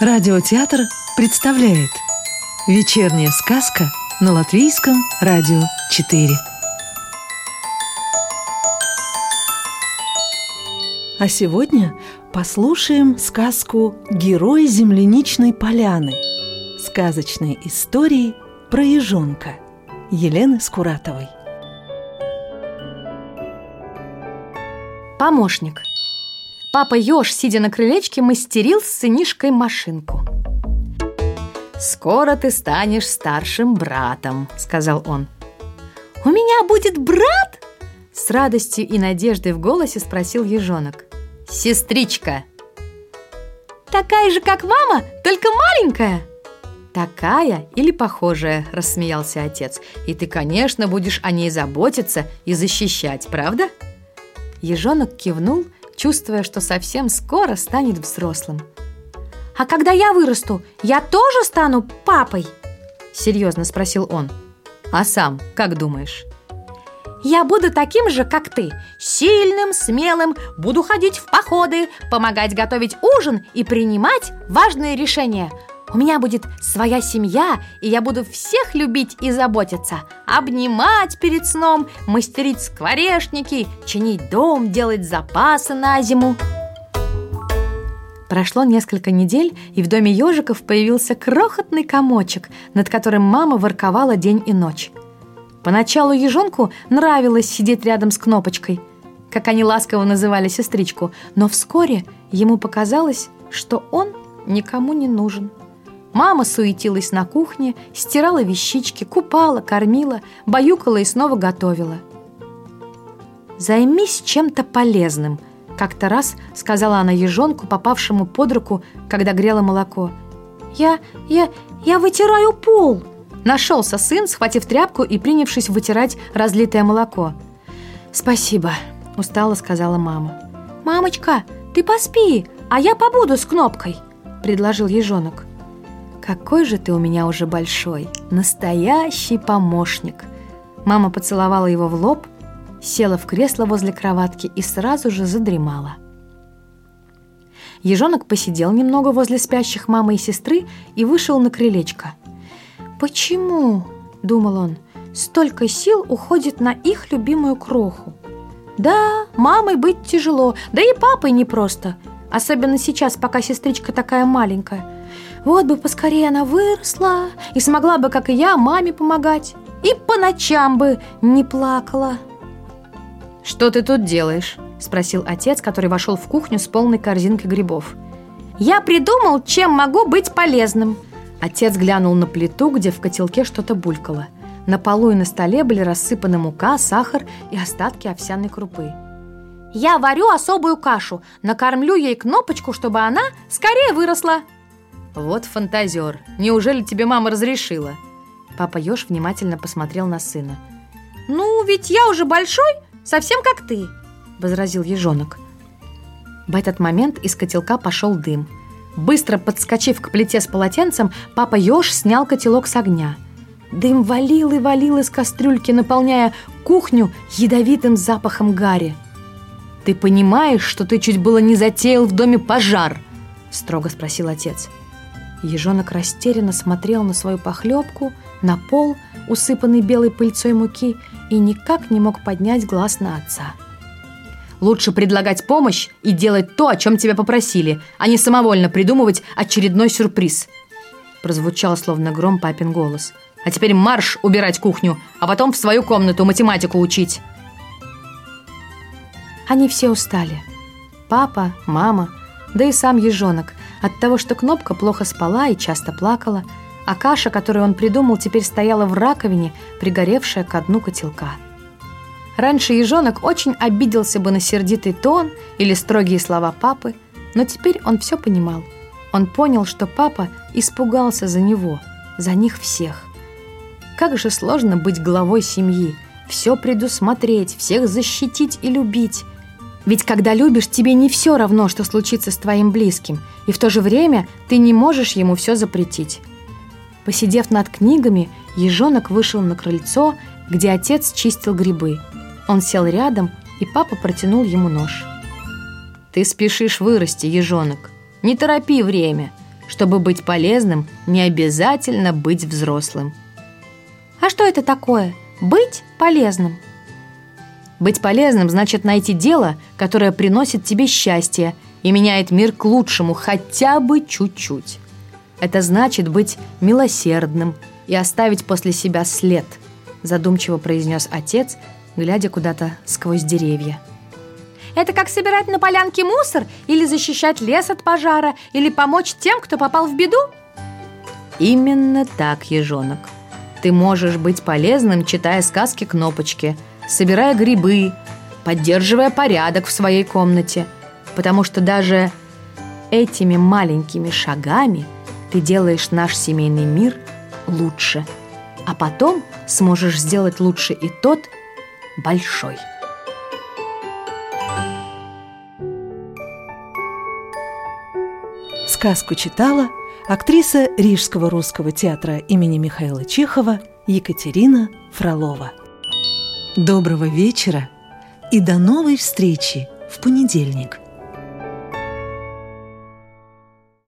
Радиотеатр представляет Вечерняя сказка на Латвийском радио 4 А сегодня послушаем сказку «Герой земляничной поляны» Сказочные истории про ежонка Елены Скуратовой. Помощник Папа Ёж, сидя на крылечке, мастерил с сынишкой машинку. «Скоро ты станешь старшим братом», — сказал он. «У меня будет брат?» С радостью и надеждой в голосе спросил ежонок. «Сестричка!» «Такая же, как мама, только маленькая!» «Такая или похожая?» – рассмеялся отец. «И ты, конечно, будешь о ней заботиться и защищать, правда?» Ежонок кивнул – чувствуя, что совсем скоро станет взрослым. «А когда я вырасту, я тоже стану папой?» – серьезно спросил он. «А сам, как думаешь?» «Я буду таким же, как ты, сильным, смелым, буду ходить в походы, помогать готовить ужин и принимать важные решения – у меня будет своя семья, и я буду всех любить и заботиться. Обнимать перед сном, мастерить скворечники, чинить дом, делать запасы на зиму. Прошло несколько недель, и в доме ежиков появился крохотный комочек, над которым мама ворковала день и ночь. Поначалу ежонку нравилось сидеть рядом с кнопочкой, как они ласково называли сестричку, но вскоре ему показалось, что он никому не нужен. Мама суетилась на кухне, стирала вещички, купала, кормила, баюкала и снова готовила. «Займись чем-то полезным», — как-то раз сказала она ежонку, попавшему под руку, когда грела молоко. «Я... я... я вытираю пол!» Нашелся сын, схватив тряпку и принявшись вытирать разлитое молоко. «Спасибо», — устало сказала мама. «Мамочка, ты поспи, а я побуду с кнопкой», — предложил ежонок. «Какой же ты у меня уже большой, настоящий помощник!» Мама поцеловала его в лоб, села в кресло возле кроватки и сразу же задремала. Ежонок посидел немного возле спящих мамы и сестры и вышел на крылечко. «Почему?» – думал он. «Столько сил уходит на их любимую кроху. Да, мамой быть тяжело, да и папой непросто, особенно сейчас, пока сестричка такая маленькая». Вот бы поскорее она выросла и смогла бы, как и я, маме помогать. И по ночам бы не плакала. «Что ты тут делаешь?» – спросил отец, который вошел в кухню с полной корзинкой грибов. «Я придумал, чем могу быть полезным». Отец глянул на плиту, где в котелке что-то булькало. На полу и на столе были рассыпаны мука, сахар и остатки овсяной крупы. «Я варю особую кашу, накормлю ей кнопочку, чтобы она скорее выросла», «Вот фантазер! Неужели тебе мама разрешила?» Папа Ёж внимательно посмотрел на сына. «Ну, ведь я уже большой, совсем как ты!» Возразил ежонок. В этот момент из котелка пошел дым. Быстро подскочив к плите с полотенцем, папа Ёж снял котелок с огня. Дым валил и валил из кастрюльки, наполняя кухню ядовитым запахом гари. «Ты понимаешь, что ты чуть было не затеял в доме пожар?» – строго спросил отец. Ежонок растерянно смотрел на свою похлебку, на пол, усыпанный белой пыльцой муки, и никак не мог поднять глаз на отца. «Лучше предлагать помощь и делать то, о чем тебя попросили, а не самовольно придумывать очередной сюрприз», прозвучал словно гром папин голос. «А теперь марш убирать кухню, а потом в свою комнату математику учить!» Они все устали. Папа, мама, да и сам ежонок – от того, что Кнопка плохо спала и часто плакала, а каша, которую он придумал, теперь стояла в раковине, пригоревшая к дну котелка. Раньше ежонок очень обиделся бы на сердитый тон или строгие слова папы, но теперь он все понимал. Он понял, что папа испугался за него, за них всех. Как же сложно быть главой семьи, все предусмотреть, всех защитить и любить – ведь когда любишь, тебе не все равно, что случится с твоим близким, и в то же время ты не можешь ему все запретить. Посидев над книгами, ежонок вышел на крыльцо, где отец чистил грибы. Он сел рядом, и папа протянул ему нож. «Ты спешишь вырасти, ежонок. Не торопи время. Чтобы быть полезным, не обязательно быть взрослым. А что это такое? Быть полезным? Быть полезным значит найти дело, которое приносит тебе счастье и меняет мир к лучшему хотя бы чуть-чуть. Это значит быть милосердным и оставить после себя след, задумчиво произнес отец, глядя куда-то сквозь деревья. Это как собирать на полянке мусор или защищать лес от пожара, или помочь тем, кто попал в беду? Именно так, ежонок. Ты можешь быть полезным, читая сказки-кнопочки, собирая грибы, поддерживая порядок в своей комнате, потому что даже этими маленькими шагами ты делаешь наш семейный мир лучше, а потом сможешь сделать лучше и тот большой. Сказку читала актриса Рижского русского театра имени Михаила Чехова Екатерина Фролова. Доброго вечера и до новой встречи в понедельник –